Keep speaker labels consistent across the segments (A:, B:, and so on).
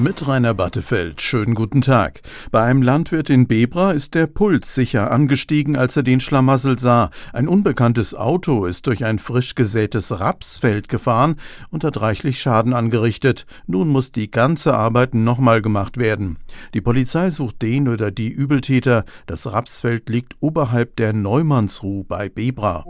A: Mit Rainer Battefeld. Schönen guten Tag. Bei einem Landwirt in Bebra ist der Puls sicher angestiegen, als er den Schlamassel sah. Ein unbekanntes Auto ist durch ein frisch gesätes Rapsfeld gefahren und hat reichlich Schaden angerichtet. Nun muss die ganze Arbeit nochmal gemacht werden. Die Polizei sucht den oder die Übeltäter. Das Rapsfeld liegt oberhalb der Neumannsruh bei Bebra.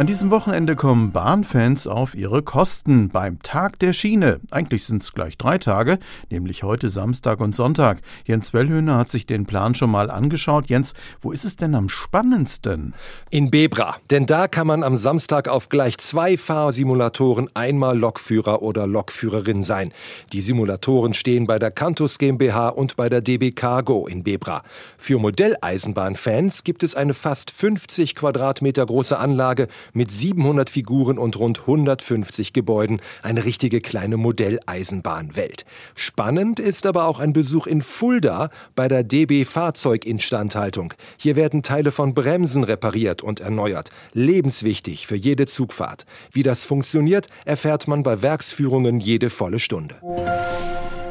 A: An diesem Wochenende kommen Bahnfans auf ihre Kosten beim Tag der Schiene. Eigentlich sind es gleich drei Tage, nämlich heute Samstag und Sonntag. Jens Wellhöhner hat sich den Plan schon mal angeschaut. Jens, wo ist es denn am spannendsten?
B: In Bebra, denn da kann man am Samstag auf gleich zwei Fahrsimulatoren einmal Lokführer oder Lokführerin sein. Die Simulatoren stehen bei der Cantus GmbH und bei der DB Cargo in Bebra. Für Modelleisenbahnfans gibt es eine fast 50 Quadratmeter große Anlage mit 700 Figuren und rund 150 Gebäuden, eine richtige kleine Modelleisenbahnwelt. Spannend ist aber auch ein Besuch in Fulda bei der DB Fahrzeuginstandhaltung. Hier werden Teile von Bremsen repariert und erneuert. Lebenswichtig für jede Zugfahrt. Wie das funktioniert, erfährt man bei Werksführungen jede volle Stunde.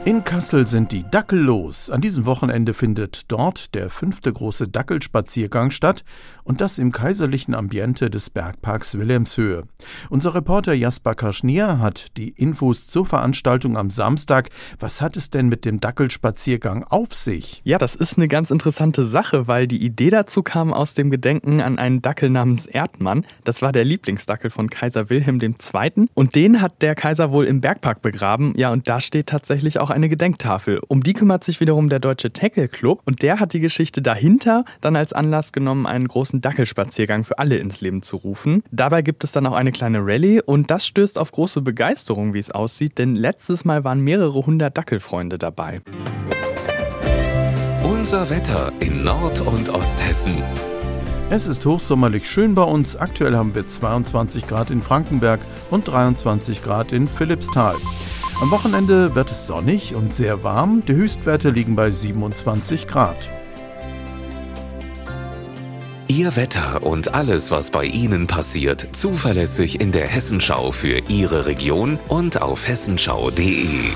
A: In Kassel sind die Dackel los. An diesem Wochenende findet dort der fünfte große Dackelspaziergang statt und das im kaiserlichen Ambiente des Bergparks Wilhelmshöhe. Unser Reporter Jasper Kaschnier hat die Infos zur Veranstaltung am Samstag. Was hat es denn mit dem Dackelspaziergang auf sich?
C: Ja, das ist eine ganz interessante Sache, weil die Idee dazu kam aus dem Gedenken an einen Dackel namens Erdmann. Das war der Lieblingsdackel von Kaiser Wilhelm II. Und den hat der Kaiser wohl im Bergpark begraben. Ja, und da steht tatsächlich auch auch eine Gedenktafel. Um die kümmert sich wiederum der Deutsche Tackle Club und der hat die Geschichte dahinter dann als Anlass genommen, einen großen Dackelspaziergang für alle ins Leben zu rufen. Dabei gibt es dann auch eine kleine Rallye und das stößt auf große Begeisterung, wie es aussieht, denn letztes Mal waren mehrere hundert Dackelfreunde dabei.
D: Unser Wetter in Nord- und Osthessen.
A: Es ist hochsommerlich schön bei uns. Aktuell haben wir 22 Grad in Frankenberg und 23 Grad in Philippsthal. Am Wochenende wird es sonnig und sehr warm. Die Höchstwerte liegen bei 27 Grad.
D: Ihr Wetter und alles, was bei Ihnen passiert, zuverlässig in der Hessenschau für Ihre Region und auf hessenschau.de.